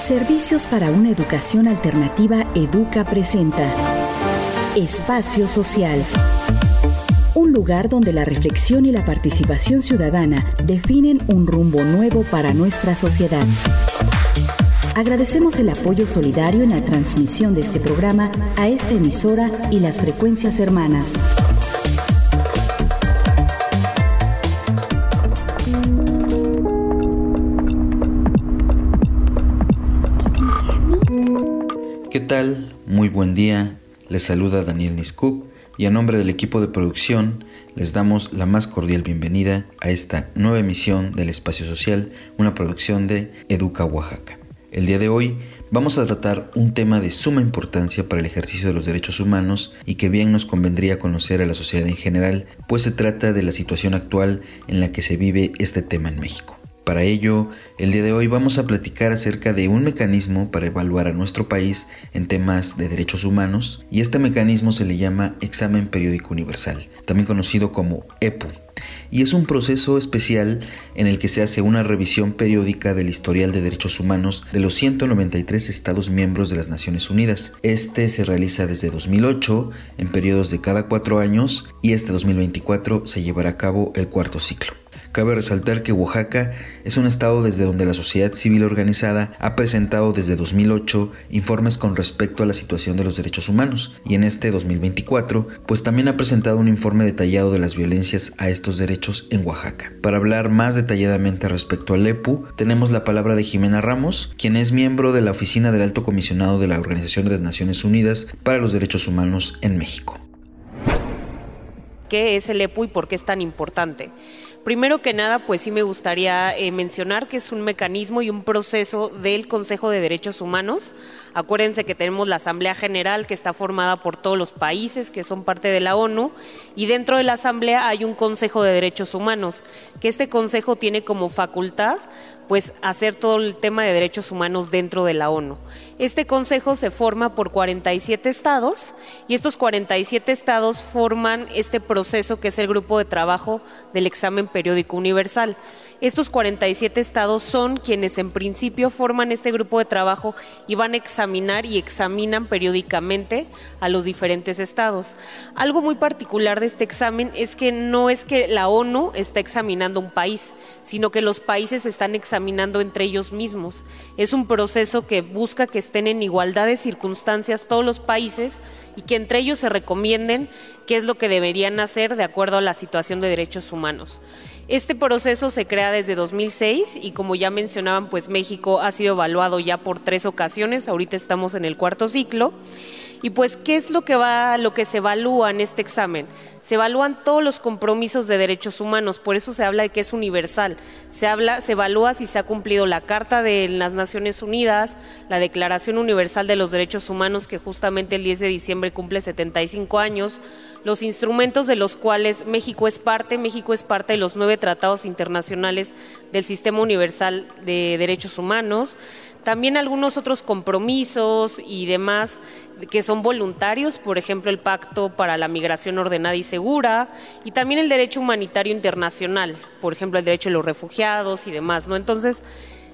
Servicios para una educación alternativa Educa presenta Espacio Social. Un lugar donde la reflexión y la participación ciudadana definen un rumbo nuevo para nuestra sociedad. Agradecemos el apoyo solidario en la transmisión de este programa a esta emisora y las frecuencias hermanas. Buen día. Les saluda Daniel Niscup y a nombre del equipo de producción les damos la más cordial bienvenida a esta nueva emisión del Espacio Social, una producción de Educa Oaxaca. El día de hoy vamos a tratar un tema de suma importancia para el ejercicio de los derechos humanos y que bien nos convendría conocer a la sociedad en general, pues se trata de la situación actual en la que se vive este tema en México. Para ello, el día de hoy vamos a platicar acerca de un mecanismo para evaluar a nuestro país en temas de derechos humanos y este mecanismo se le llama Examen Periódico Universal, también conocido como EPU, y es un proceso especial en el que se hace una revisión periódica del historial de derechos humanos de los 193 Estados miembros de las Naciones Unidas. Este se realiza desde 2008 en periodos de cada cuatro años y este 2024 se llevará a cabo el cuarto ciclo. Cabe resaltar que Oaxaca es un estado desde donde la sociedad civil organizada ha presentado desde 2008 informes con respecto a la situación de los derechos humanos y en este 2024 pues también ha presentado un informe detallado de las violencias a estos derechos en Oaxaca. Para hablar más detalladamente respecto al EPU tenemos la palabra de Jimena Ramos, quien es miembro de la Oficina del Alto Comisionado de la Organización de las Naciones Unidas para los Derechos Humanos en México. ¿Qué es el EPU y por qué es tan importante? Primero que nada, pues sí me gustaría eh, mencionar que es un mecanismo y un proceso del Consejo de Derechos Humanos. Acuérdense que tenemos la Asamblea General que está formada por todos los países que son parte de la ONU y dentro de la Asamblea hay un Consejo de Derechos Humanos, que este Consejo tiene como facultad pues hacer todo el tema de derechos humanos dentro de la ONU. Este consejo se forma por 47 estados y estos 47 estados forman este proceso que es el grupo de trabajo del examen periódico universal. Estos 47 estados son quienes en principio forman este grupo de trabajo y van a examinar y examinan periódicamente a los diferentes estados. Algo muy particular de este examen es que no es que la ONU está examinando un país, sino que los países están examinando entre ellos mismos. Es un proceso que busca que estén en igualdad de circunstancias todos los países y que entre ellos se recomienden qué es lo que deberían hacer de acuerdo a la situación de derechos humanos. Este proceso se crea desde 2006 y como ya mencionaban, pues México ha sido evaluado ya por tres ocasiones, ahorita estamos en el cuarto ciclo. Y pues, ¿qué es lo que va, lo que se evalúa en este examen? Se evalúan todos los compromisos de derechos humanos, por eso se habla de que es universal. Se habla, se evalúa si se ha cumplido la Carta de las Naciones Unidas, la Declaración Universal de los Derechos Humanos, que justamente el 10 de diciembre cumple 75 años, los instrumentos de los cuales México es parte, México es parte de los nueve tratados internacionales del Sistema Universal de Derechos Humanos también algunos otros compromisos y demás que son voluntarios, por ejemplo el Pacto para la Migración Ordenada y Segura, y también el derecho humanitario internacional, por ejemplo el derecho de los refugiados y demás, ¿no? Entonces,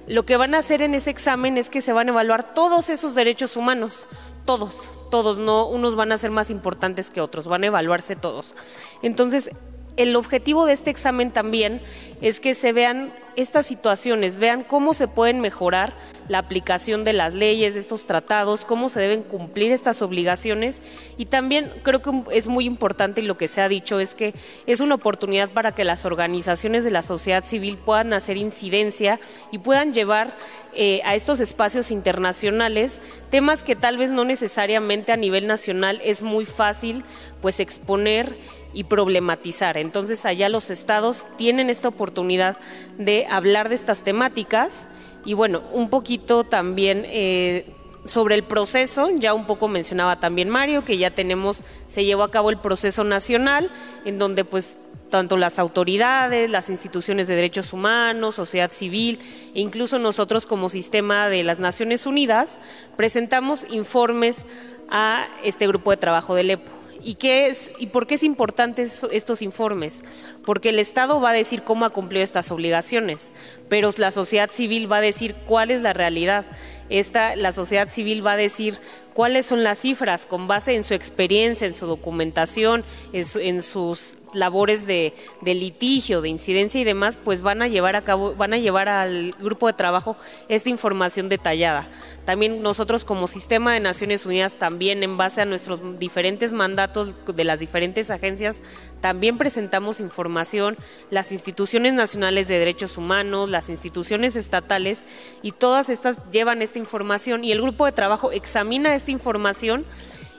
lo que van a hacer en ese examen es que se van a evaluar todos esos derechos humanos, todos, todos, no unos van a ser más importantes que otros, van a evaluarse todos. Entonces, el objetivo de este examen también es que se vean estas situaciones, vean cómo se pueden mejorar la aplicación de las leyes, de estos tratados, cómo se deben cumplir estas obligaciones. Y también creo que es muy importante y lo que se ha dicho es que es una oportunidad para que las organizaciones de la sociedad civil puedan hacer incidencia y puedan llevar eh, a estos espacios internacionales temas que tal vez no necesariamente a nivel nacional es muy fácil pues exponer y problematizar. Entonces allá los estados tienen esta oportunidad de hablar de estas temáticas y bueno, un poquito también eh, sobre el proceso, ya un poco mencionaba también Mario, que ya tenemos, se llevó a cabo el proceso nacional, en donde pues tanto las autoridades, las instituciones de derechos humanos, sociedad civil e incluso nosotros como sistema de las Naciones Unidas presentamos informes a este grupo de trabajo del EPO. ¿Y, qué es, ¿Y por qué es importante estos informes? Porque el Estado va a decir cómo ha cumplido estas obligaciones, pero la sociedad civil va a decir cuál es la realidad. esta, la sociedad civil va a decir cuáles son las cifras con base en su experiencia, en su documentación, en sus labores de, litigio, de incidencia y demás, pues van a llevar a cabo, van a llevar al grupo de trabajo esta información detallada. También nosotros como sistema de Naciones Unidas, también en base a nuestros diferentes mandatos de las diferentes agencias, también presentamos información, las instituciones nacionales de derechos humanos, las instituciones estatales, y todas estas llevan esta información y el grupo de trabajo examina esta información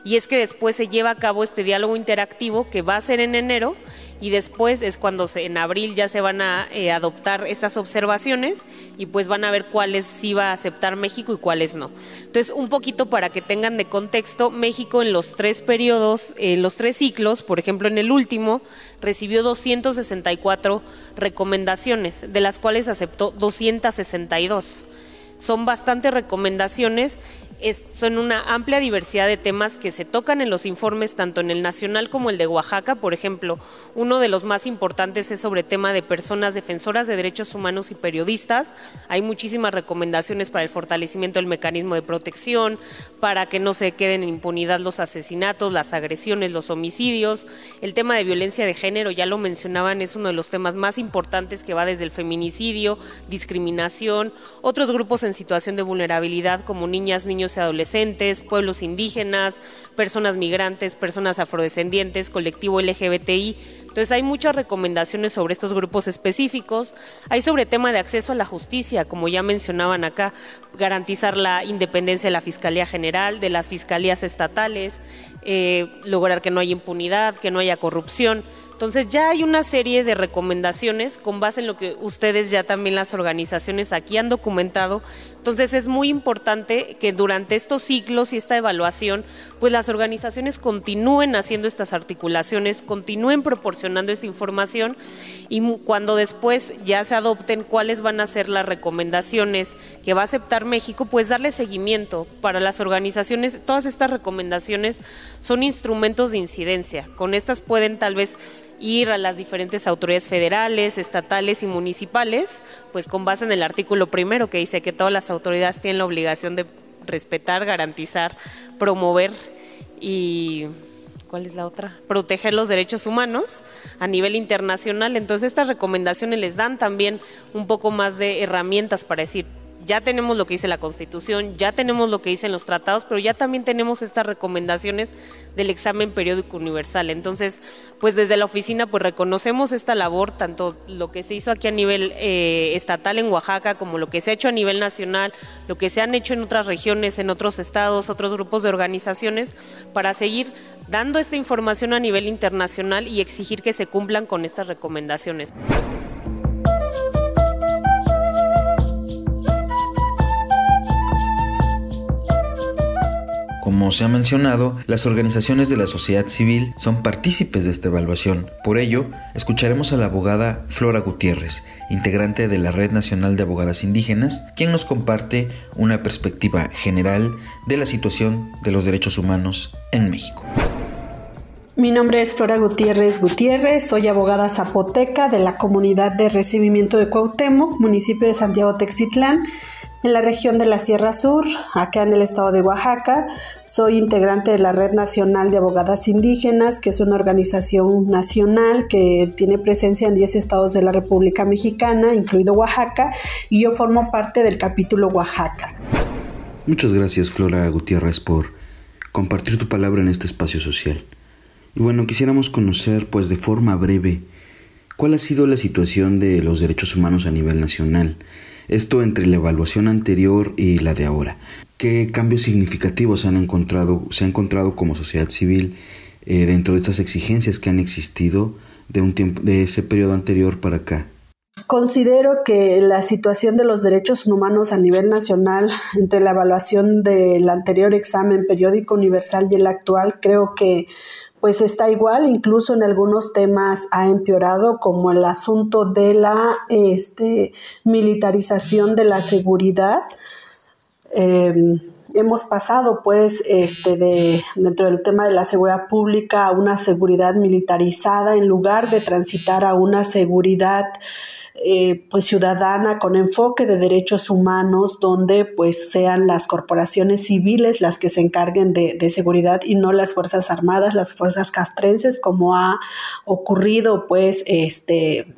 y es que después se lleva a cabo este diálogo interactivo que va a ser en enero y después es cuando se, en abril ya se van a eh, adoptar estas observaciones y pues van a ver cuáles sí va a aceptar México y cuáles no. Entonces, un poquito para que tengan de contexto, México en los tres periodos, en los tres ciclos, por ejemplo en el último, recibió 264 recomendaciones, de las cuales aceptó 262 son bastantes recomendaciones son una amplia diversidad de temas que se tocan en los informes, tanto en el nacional como el de Oaxaca. Por ejemplo, uno de los más importantes es sobre tema de personas defensoras de derechos humanos y periodistas. Hay muchísimas recomendaciones para el fortalecimiento del mecanismo de protección, para que no se queden en impunidad los asesinatos, las agresiones, los homicidios. El tema de violencia de género, ya lo mencionaban, es uno de los temas más importantes que va desde el feminicidio, discriminación, otros grupos en situación de vulnerabilidad como niñas, niños y adolescentes, pueblos indígenas, personas migrantes, personas afrodescendientes, colectivo LGBTI. Entonces hay muchas recomendaciones sobre estos grupos específicos. Hay sobre tema de acceso a la justicia, como ya mencionaban acá, garantizar la independencia de la Fiscalía General, de las fiscalías estatales, eh, lograr que no haya impunidad, que no haya corrupción. Entonces ya hay una serie de recomendaciones con base en lo que ustedes ya también las organizaciones aquí han documentado. Entonces es muy importante que durante estos ciclos y esta evaluación, pues las organizaciones continúen haciendo estas articulaciones, continúen proporcionando esta información y cuando después ya se adopten cuáles van a ser las recomendaciones que va a aceptar México, pues darle seguimiento para las organizaciones. Todas estas recomendaciones son instrumentos de incidencia. Con estas pueden tal vez ir a las diferentes autoridades federales, estatales y municipales, pues con base en el artículo primero que dice que todas las autoridades tienen la obligación de respetar, garantizar, promover y ¿cuál es la otra? Proteger los derechos humanos a nivel internacional. Entonces estas recomendaciones les dan también un poco más de herramientas para decir, ya tenemos lo que dice la Constitución, ya tenemos lo que dicen los tratados, pero ya también tenemos estas recomendaciones del examen periódico universal. Entonces, pues desde la oficina pues reconocemos esta labor, tanto lo que se hizo aquí a nivel eh, estatal en Oaxaca como lo que se ha hecho a nivel nacional, lo que se han hecho en otras regiones, en otros estados, otros grupos de organizaciones, para seguir dando esta información a nivel internacional y exigir que se cumplan con estas recomendaciones. Como se ha mencionado, las organizaciones de la sociedad civil son partícipes de esta evaluación. Por ello, escucharemos a la abogada Flora Gutiérrez, integrante de la Red Nacional de Abogadas Indígenas, quien nos comparte una perspectiva general de la situación de los derechos humanos en México. Mi nombre es Flora Gutiérrez Gutiérrez, soy abogada zapoteca de la comunidad de recibimiento de Cuauhtémoc, municipio de Santiago Textitlán, en la región de la Sierra Sur, acá en el estado de Oaxaca. Soy integrante de la Red Nacional de Abogadas Indígenas, que es una organización nacional que tiene presencia en 10 estados de la República Mexicana, incluido Oaxaca, y yo formo parte del capítulo Oaxaca. Muchas gracias, Flora Gutiérrez, por compartir tu palabra en este espacio social. Bueno, quisiéramos conocer, pues de forma breve, cuál ha sido la situación de los derechos humanos a nivel nacional esto entre la evaluación anterior y la de ahora. ¿Qué cambios significativos han encontrado, se ha encontrado como sociedad civil eh, dentro de estas exigencias que han existido de, un tiempo, de ese periodo anterior para acá? Considero que la situación de los derechos humanos a nivel nacional, entre la evaluación del anterior examen periódico universal y el actual, creo que pues está igual, incluso en algunos temas ha empeorado, como el asunto de la este, militarización de la seguridad. Em, hemos pasado pues este de dentro del tema de la seguridad pública a una seguridad militarizada en lugar de transitar a una seguridad eh, pues ciudadana con enfoque de derechos humanos donde pues sean las corporaciones civiles las que se encarguen de, de seguridad y no las fuerzas armadas, las fuerzas castrenses como ha ocurrido pues este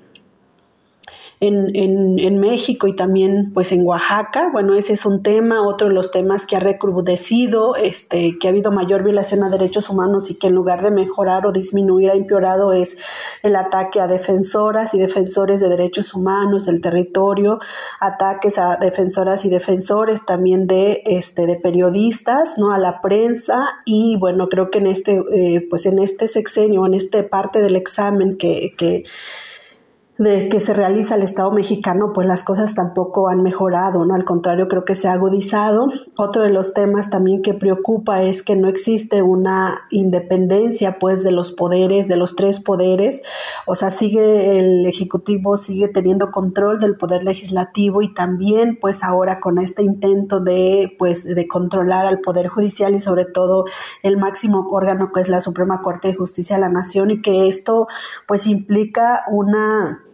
en, en, en, México y también pues en Oaxaca. Bueno, ese es un tema, otro de los temas que ha recrudecido, este, que ha habido mayor violación a derechos humanos y que en lugar de mejorar o disminuir ha empeorado es el ataque a defensoras y defensores de derechos humanos del territorio, ataques a defensoras y defensores también de, este, de periodistas, ¿no? A la prensa y bueno, creo que en este, eh, pues en este sexenio, en esta parte del examen que, que de que se realiza el Estado mexicano, pues las cosas tampoco han mejorado, ¿no? Al contrario, creo que se ha agudizado. Otro de los temas también que preocupa es que no existe una independencia, pues, de los poderes, de los tres poderes. O sea, sigue el Ejecutivo, sigue teniendo control del Poder Legislativo y también, pues, ahora con este intento de, pues, de controlar al Poder Judicial y sobre todo el máximo órgano que es la Suprema Corte de Justicia de la Nación y que esto, pues, implica una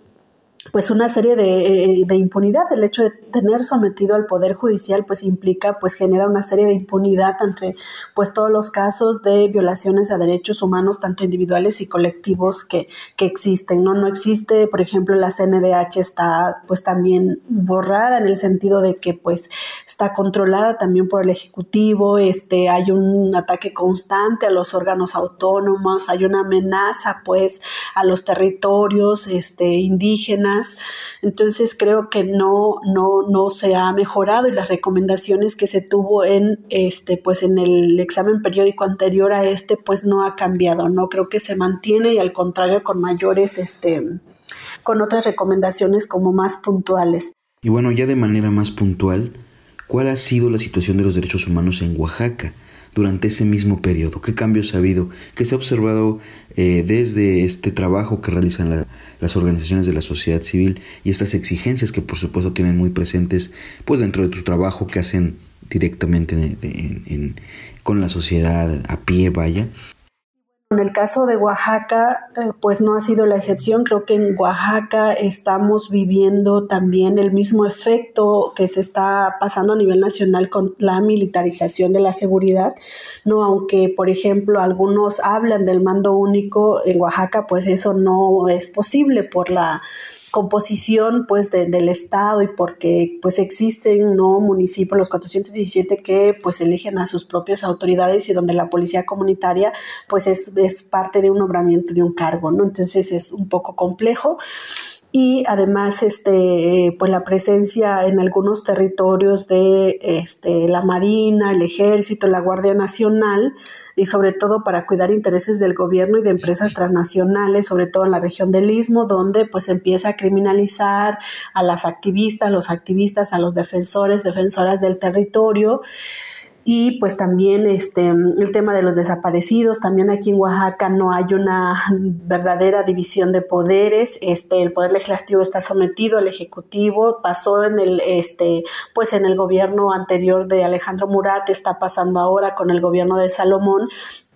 pues una serie de, eh, de, impunidad. El hecho de tener sometido al Poder Judicial pues implica, pues genera una serie de impunidad entre pues todos los casos de violaciones a derechos humanos, tanto individuales y colectivos que, que existen. ¿no? no existe, por ejemplo, la CNDH está pues también borrada en el sentido de que pues está controlada también por el Ejecutivo, este, hay un ataque constante a los órganos autónomos, hay una amenaza pues a los territorios este, indígenas, entonces creo que no, no, no se ha mejorado y las recomendaciones que se tuvo en este, pues en el examen periódico anterior a este, pues no ha cambiado, ¿no? Creo que se mantiene y al contrario con mayores, este, con otras recomendaciones como más puntuales. Y bueno, ya de manera más puntual, ¿cuál ha sido la situación de los derechos humanos en Oaxaca? Durante ese mismo periodo? ¿Qué cambios ha habido? ¿Qué se ha observado eh, desde este trabajo que realizan las organizaciones de la sociedad civil y estas exigencias que por supuesto tienen muy presentes pues dentro de tu trabajo que hacen directamente con la sociedad a pie, vaya? En el caso de Oaxaca, eh, pues no ha sido la excepción. Creo que en Oaxaca estamos viviendo también el mismo efecto que se está pasando a nivel nacional con la militarización de la seguridad. No, aunque por ejemplo algunos hablan del mando único en Oaxaca, pues eso no es posible por la composición pues del estado y porque pues existen no municipios los 417 que pues eligen a sus propias autoridades y donde la policía comunitaria pues es, es parte de un nombramiento de un cargo no entonces es un poco complejo. Y además este pues la presencia en algunos territorios de este la marina el ejército la guardia nacional y sobre todo para cuidar intereses del gobierno y de empresas transnacionales, sobre todo en la región del Istmo, donde pues empieza a criminalizar a las activistas, los activistas, a los defensores, defensoras del territorio y pues también este el tema de los desaparecidos también aquí en Oaxaca no hay una verdadera división de poderes este el poder legislativo está sometido al ejecutivo pasó en el este pues en el gobierno anterior de Alejandro Murat está pasando ahora con el gobierno de Salomón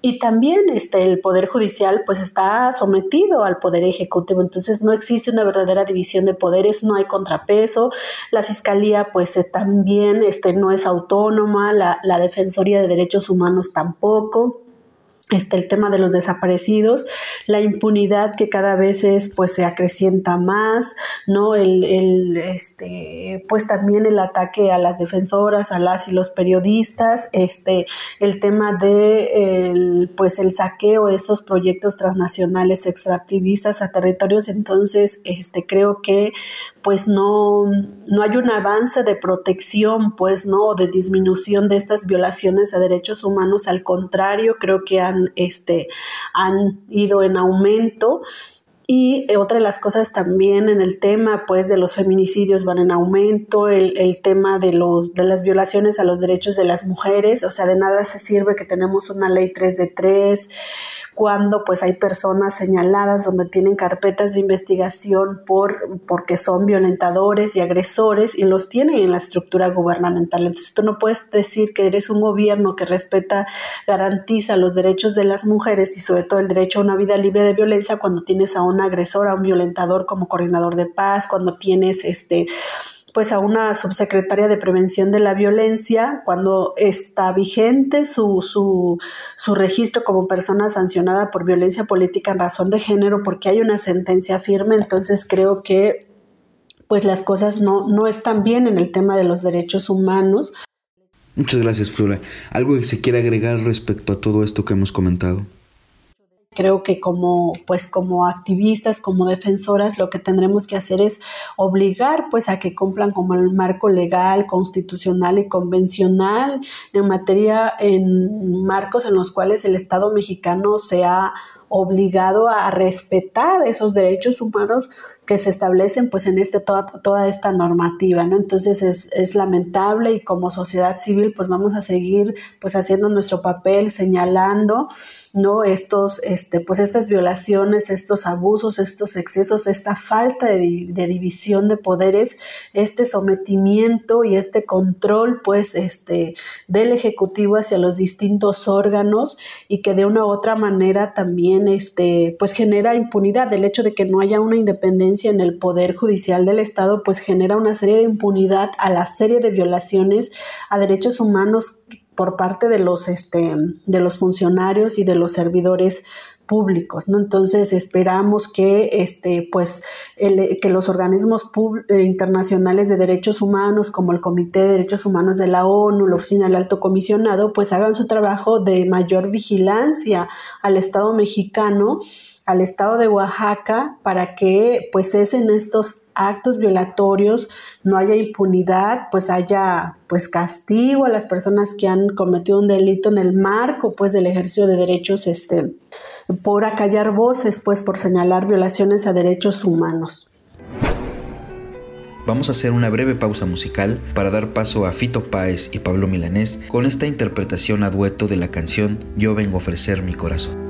y también este, el Poder Judicial pues está sometido al Poder Ejecutivo, entonces no existe una verdadera división de poderes, no hay contrapeso, la Fiscalía pues eh, también este, no es autónoma, la, la Defensoría de Derechos Humanos tampoco este, el tema de los desaparecidos, la impunidad que cada vez es, pues se acrecienta más, ¿no? El, el, este, pues también el ataque a las defensoras, a las y los periodistas, este, el tema de, el, pues el saqueo de estos proyectos transnacionales extractivistas a territorios, entonces, este, creo que, pues no, no hay un avance de protección, pues, ¿no? De disminución de estas violaciones a derechos humanos, al contrario, creo que han este, han ido en aumento. Y otra de las cosas también en el tema pues de los feminicidios van en aumento, el, el, tema de, los, de las violaciones a los derechos de las mujeres, o sea, de nada se sirve que tenemos una ley 3 de 3, cuando pues hay personas señaladas donde tienen carpetas de investigación por porque son violentadores y agresores y los tienen en la estructura gubernamental. Entonces tú no puedes decir que eres un gobierno que respeta, garantiza los derechos de las mujeres y sobre todo el derecho a una vida libre de violencia cuando tienes a una agresor, a un violentador como coordinador de paz, cuando tienes este pues a una subsecretaria de prevención de la violencia cuando está vigente su, su, su, registro como persona sancionada por violencia política en razón de género porque hay una sentencia firme, entonces creo que pues las cosas no, no están bien en el tema de los derechos humanos. Muchas gracias, Flora. ¿Algo que se quiera agregar respecto a todo esto que hemos comentado? Creo que como, pues, como activistas, como defensoras, lo que tendremos que hacer es obligar pues, a que cumplan como el marco legal, constitucional y convencional en materia, en marcos en los cuales el Estado mexicano se ha obligado a respetar esos derechos humanos que se establecen pues en este, toda, toda esta normativa, ¿no? Entonces es, es, lamentable y como sociedad civil pues vamos a seguir pues haciendo nuestro papel, señalando, ¿no? Estos, este, pues estas violaciones, estos abusos, estos excesos, esta falta de, de división de poderes, este sometimiento y este control pues este del Ejecutivo hacia los distintos órganos y que de una u otra manera también este pues genera impunidad, el hecho de que no haya una independencia en el Poder Judicial del Estado, pues genera una serie de impunidad a la serie de violaciones a derechos humanos por parte de los, este, de los funcionarios y de los servidores públicos, ¿no? Entonces esperamos que, este, pues, que los organismos eh, internacionales de derechos humanos, como el Comité de Derechos Humanos de la ONU, la Oficina del Alto Comisionado, pues hagan su trabajo de mayor vigilancia al Estado mexicano al estado de Oaxaca para que pues cesen estos actos violatorios, no haya impunidad, pues haya pues castigo a las personas que han cometido un delito en el marco pues del ejercicio de derechos este por acallar voces pues por señalar violaciones a derechos humanos. Vamos a hacer una breve pausa musical para dar paso a Fito Páez y Pablo Milanés con esta interpretación a dueto de la canción Yo vengo a ofrecer mi corazón.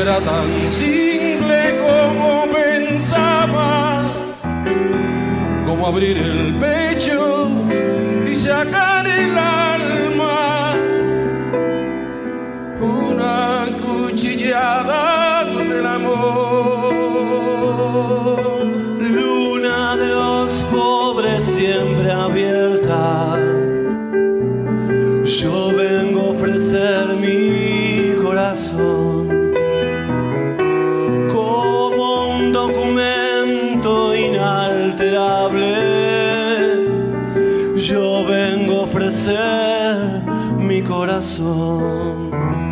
será tan simple como pensaba, como abrir el pecho y sacar el alma,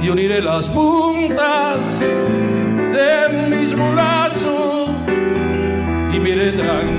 y uniré las puntas de mis brazos y miré tranquilo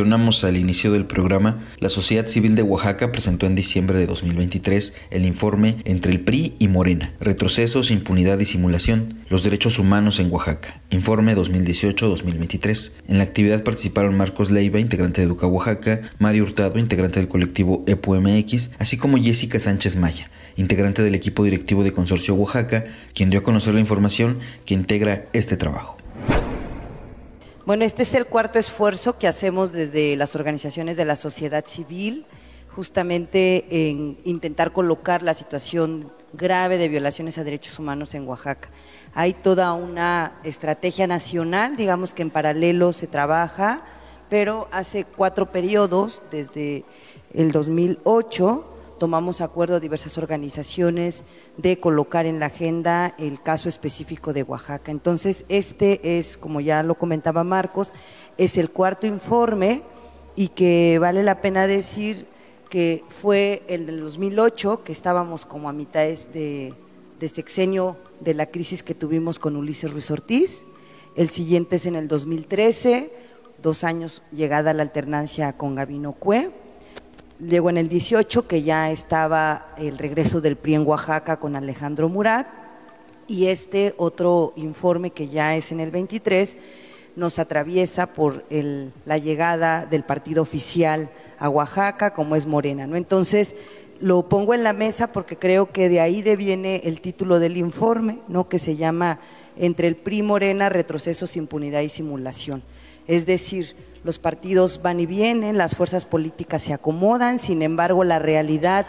al inicio del programa, la sociedad civil de Oaxaca presentó en diciembre de 2023 el informe Entre el PRI y Morena, retrocesos, impunidad y simulación, los derechos humanos en Oaxaca, informe 2018-2023. En la actividad participaron Marcos Leiva, integrante de Educa Oaxaca, Mario Hurtado, integrante del colectivo EPUMX, así como Jessica Sánchez Maya, integrante del equipo directivo de Consorcio Oaxaca, quien dio a conocer la información que integra este trabajo. Bueno, este es el cuarto esfuerzo que hacemos desde las organizaciones de la sociedad civil, justamente en intentar colocar la situación grave de violaciones a derechos humanos en Oaxaca. Hay toda una estrategia nacional, digamos que en paralelo se trabaja, pero hace cuatro periodos, desde el 2008, tomamos acuerdo diversas organizaciones de colocar en la agenda el caso específico de Oaxaca. Entonces, este es, como ya lo comentaba Marcos, es el cuarto informe y que vale la pena decir que fue el del 2008, que estábamos como a mitad de, de sexenio de la crisis que tuvimos con Ulises Ruiz Ortiz. El siguiente es en el 2013, dos años llegada la alternancia con Gabino Cue Luego en el 18, que ya estaba el regreso del PRI en Oaxaca con Alejandro Murat, y este otro informe que ya es en el 23, nos atraviesa por la llegada del partido oficial a Oaxaca, como es Morena. ¿no? Entonces, lo pongo en la mesa porque creo que de ahí deviene el título del informe, ¿no? que se llama Entre el PRI Morena, retrocesos, impunidad y simulación. Es decir, los partidos van y vienen, las fuerzas políticas se acomodan, sin embargo, la realidad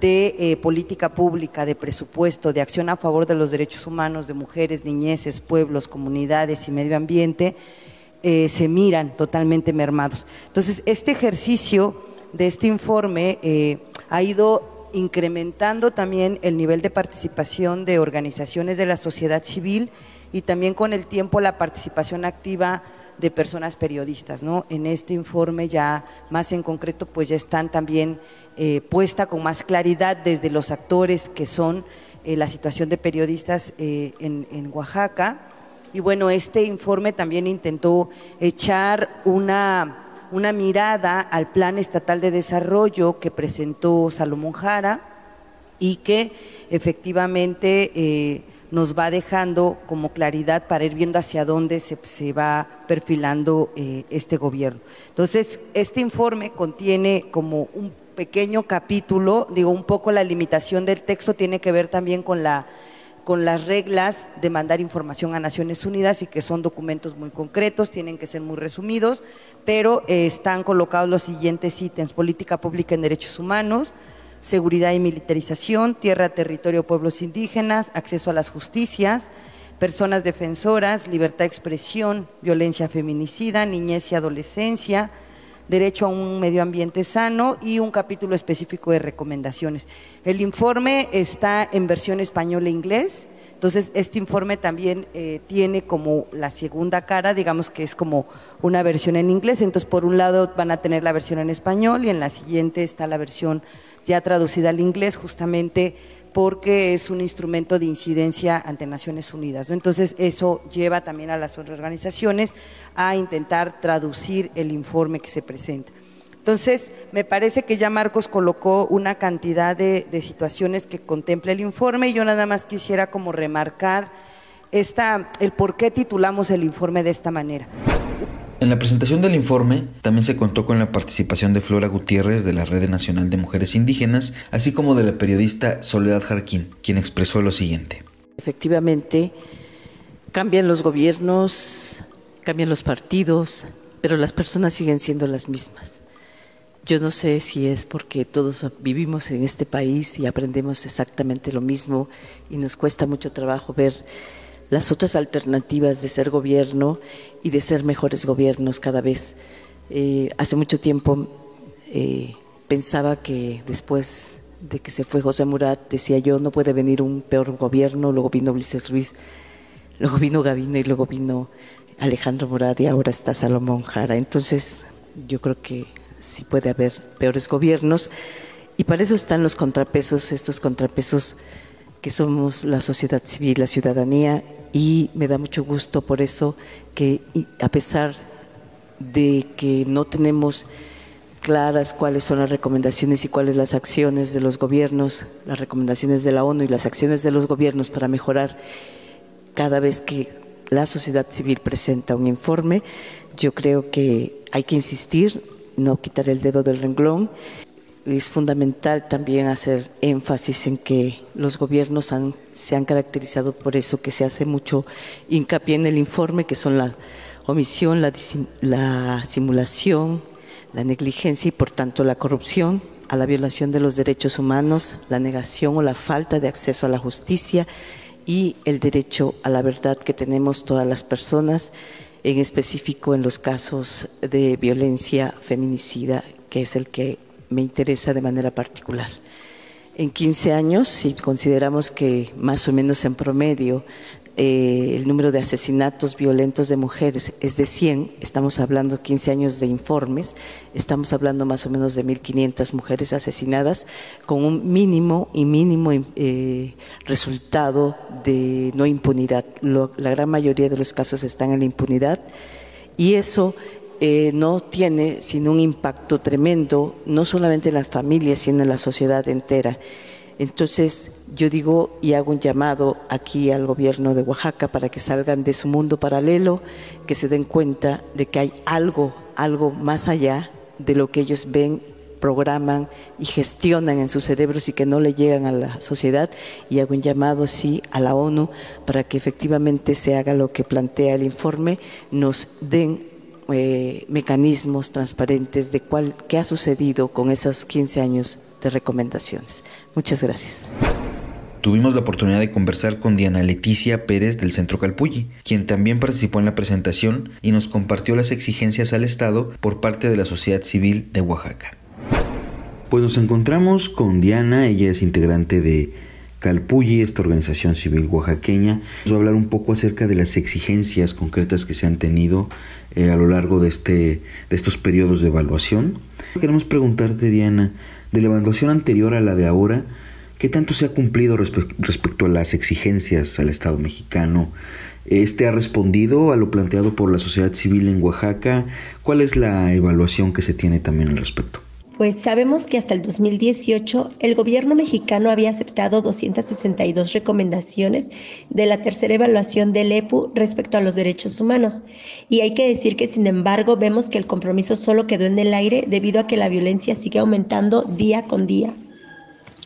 de eh, política pública, de presupuesto, de acción a favor de los derechos humanos de mujeres, niñeces, pueblos, comunidades y medio ambiente, eh, se miran totalmente mermados. Entonces, este ejercicio de este informe eh, ha ido incrementando también el nivel de participación de organizaciones de la sociedad civil y también con el tiempo la participación activa de personas periodistas. ¿no? En este informe ya más en concreto pues ya están también eh, puesta con más claridad desde los actores que son eh, la situación de periodistas eh, en, en Oaxaca. Y bueno, este informe también intentó echar una una mirada al Plan Estatal de Desarrollo que presentó Salomón Jara y que efectivamente eh, nos va dejando como claridad para ir viendo hacia dónde se, va perfilando eh, este gobierno. Entonces, este informe contiene como un pequeño capítulo, digo, un poco la limitación del texto tiene que ver también con la con las reglas de mandar información a Naciones Unidas y que son documentos muy concretos, tienen que ser muy resumidos, pero eh, están colocados los siguientes ítems, política pública en derechos humanos, seguridad y militarización, tierra, territorio, pueblos indígenas, acceso a las justicias, personas defensoras, libertad de expresión, violencia feminicida, niñez y adolescencia, derecho a un medio ambiente sano y un capítulo específico de recomendaciones. El informe está en versión español e inglés. Entonces, este informe también eh, tiene como la segunda cara, digamos que es como una versión en inglés. Entonces, por un lado van a tener la versión en español y en la siguiente está la versión ya traducida al inglés, justamente porque es un instrumento de incidencia ante Naciones Unidas. Entonces, eso lleva también a las organizaciones a intentar traducir el informe que se presenta. Entonces, me parece que ya Marcos colocó una cantidad de, situaciones que contempla el informe y yo nada más quisiera como remarcar esta, el por qué titulamos el informe de esta manera. En la presentación del informe también se contó con la participación de Flora Gutiérrez de la Red Nacional de Mujeres Indígenas, así como de la periodista Soledad Jarquín, quien expresó lo siguiente. Efectivamente, cambian los gobiernos, cambian los partidos, pero las personas siguen siendo las mismas. Yo no sé si es porque todos vivimos en este país y aprendemos exactamente lo mismo y nos cuesta mucho trabajo ver las otras alternativas de ser gobierno y de ser mejores gobiernos cada vez. Eh, hace mucho tiempo eh, pensaba que después de que se fue José Murat, decía yo, no puede venir un peor gobierno, luego vino Ulises Ruiz, luego vino Gavino y luego vino Alejandro Murat y ahora está Salomón Jara. Entonces yo creo que sí puede haber peores gobiernos y para eso están los contrapesos, estos contrapesos que somos la sociedad civil, la ciudadanía y me da mucho gusto por eso que a pesar de que no tenemos claras cuáles son las recomendaciones y cuáles las acciones de los gobiernos, las recomendaciones de la ONU y las acciones de los gobiernos para mejorar cada vez que la sociedad civil presenta un informe, yo creo que hay que insistir, no quitar el dedo del renglón es fundamental también hacer énfasis en que los gobiernos se han caracterizado por eso, que se hace mucho hincapié en el informe, que son la omisión, la, la simulación, la negligencia y por tanto la corrupción, a la violación de los derechos humanos, la negación o la falta de acceso a la justicia y el derecho a la verdad que tenemos todas las personas, en específico en los casos de violencia feminicida, que es el que me interesa de manera particular. En 15 años, si consideramos que más o menos en promedio eh, el número de asesinatos violentos de mujeres es de 100, estamos hablando 15 años de informes, estamos hablando más o menos de 1.500 mujeres asesinadas con un mínimo y mínimo eh, resultado de no impunidad. la gran mayoría de los casos están en la impunidad y eso eh, no tiene sino un impacto tremendo, no solamente en las familias, sino en la sociedad entera. Entonces yo digo y hago un llamado aquí al gobierno de Oaxaca para que salgan de su mundo paralelo, que se den cuenta de que hay algo, algo más allá de lo que ellos ven programan y gestionan en sus cerebros y que no le llegan a la sociedad y hago un llamado sí a la ONU para que efectivamente se haga lo que plantea el informe, nos den eh, mecanismos transparentes de cuál, qué ha sucedido con esos 15 años de recomendaciones. Muchas gracias. Tuvimos la oportunidad de conversar con Diana Leticia Pérez del Centro Calpulli, quien también participó en la presentación y nos compartió las exigencias al Estado por parte de la sociedad civil de Oaxaca. Pues nos encontramos con Diana, ella es integrante de Calpulli, esta organización civil oaxaqueña. Nos va a hablar un poco acerca de las exigencias concretas que se han tenido eh, a lo largo de, este, de estos periodos de evaluación. Queremos preguntarte, Diana, de la evaluación anterior a la de ahora, ¿qué tanto se ha cumplido respecto a las exigencias al Estado mexicano? ¿Este ha respondido a lo planteado por la sociedad civil en Oaxaca? ¿Cuál es la evaluación que se tiene también al respecto? Pues sabemos que hasta el 2018 el gobierno mexicano había aceptado 262 recomendaciones de la tercera evaluación del EPU respecto a los derechos humanos. Y hay que decir que, sin embargo, vemos que el compromiso solo quedó en el aire debido a que la violencia sigue aumentando día con día.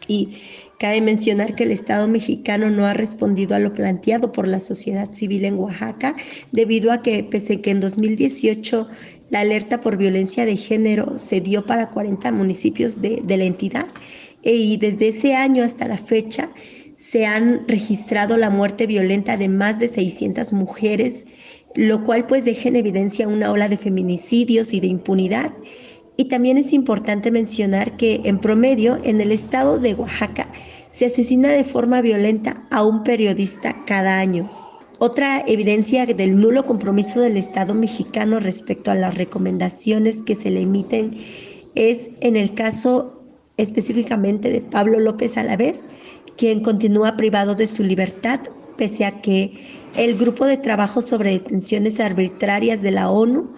Y Cabe mencionar que el Estado mexicano no ha respondido a lo planteado por la sociedad civil en Oaxaca, debido a que, pese que en 2018 la alerta por violencia de género se dio para 40 municipios de, de la entidad, e, y desde ese año hasta la fecha se han registrado la muerte violenta de más de 600 mujeres, lo cual pues deja en evidencia una ola de feminicidios y de impunidad. Y también es importante mencionar que en promedio en el estado de Oaxaca se asesina de forma violenta a un periodista cada año. Otra evidencia del nulo compromiso del Estado mexicano respecto a las recomendaciones que se le emiten es en el caso específicamente de Pablo López Alavés, quien continúa privado de su libertad pese a que el grupo de trabajo sobre detenciones arbitrarias de la ONU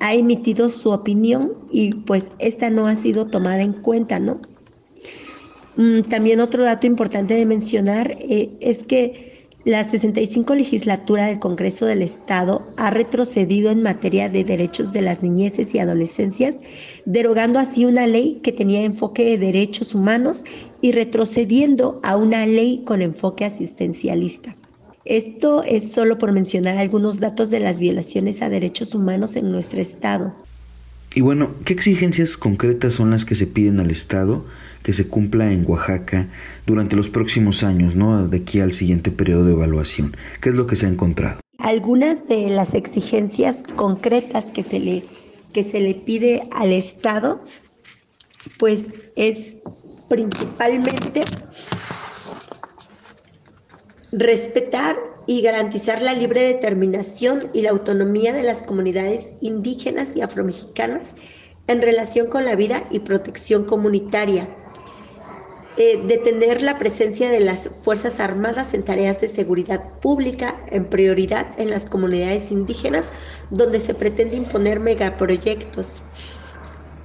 ha emitido su opinión y pues esta no ha sido tomada en cuenta, ¿no? Mm, también otro dato importante de mencionar eh, es que la 65 legislatura del Congreso del Estado ha retrocedido en materia de derechos de las niñeces y adolescencias, derogando así una ley que tenía enfoque de derechos humanos y retrocediendo a una ley con enfoque asistencialista. Esto es solo por mencionar algunos datos de las violaciones a derechos humanos en nuestro Estado. Y bueno, ¿qué exigencias concretas son las que se piden al Estado que se cumpla en Oaxaca durante los próximos años, ¿no? De aquí al siguiente periodo de evaluación. ¿Qué es lo que se ha encontrado? Algunas de las exigencias concretas que se le, que se le pide al Estado, pues es principalmente respetar y garantizar la libre determinación y la autonomía de las comunidades indígenas y afromexicanas en relación con la vida y protección comunitaria. Eh, detener la presencia de las Fuerzas Armadas en tareas de seguridad pública en prioridad en las comunidades indígenas donde se pretende imponer megaproyectos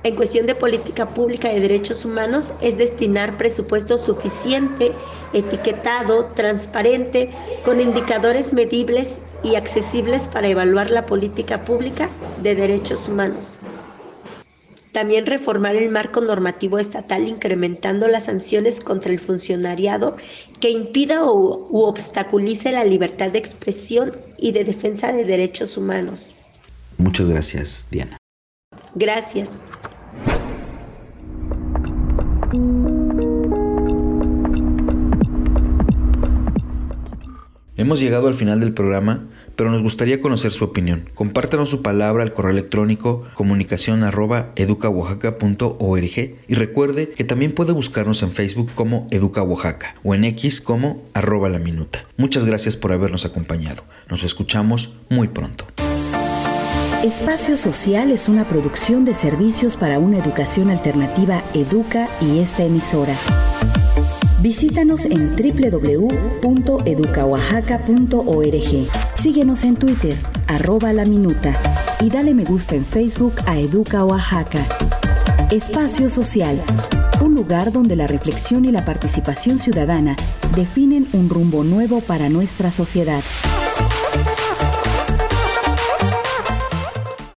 en cuestión de política pública de derechos humanos es destinar presupuesto suficiente, etiquetado, transparente, con indicadores medibles y accesibles para evaluar la política pública de derechos humanos. También reformar el marco normativo estatal incrementando las sanciones contra el funcionariado que impida o, u obstaculice la libertad de expresión y de defensa de derechos humanos. Muchas gracias, Diana. Gracias. Hemos llegado al final del programa, pero nos gustaría conocer su opinión. Compártanos su palabra al correo electrónico comunicación y recuerde que también puede buscarnos en Facebook como Educa Oaxaca o en X como arroba la minuta. Muchas gracias por habernos acompañado. Nos escuchamos muy pronto. Espacio Social es una producción de servicios para una educación alternativa Educa y esta emisora. Visítanos en www.educaoaxaca.org. Síguenos en Twitter, arroba la minuta, y dale me gusta en Facebook a Educa Oaxaca. Espacio Social, un lugar donde la reflexión y la participación ciudadana definen un rumbo nuevo para nuestra sociedad.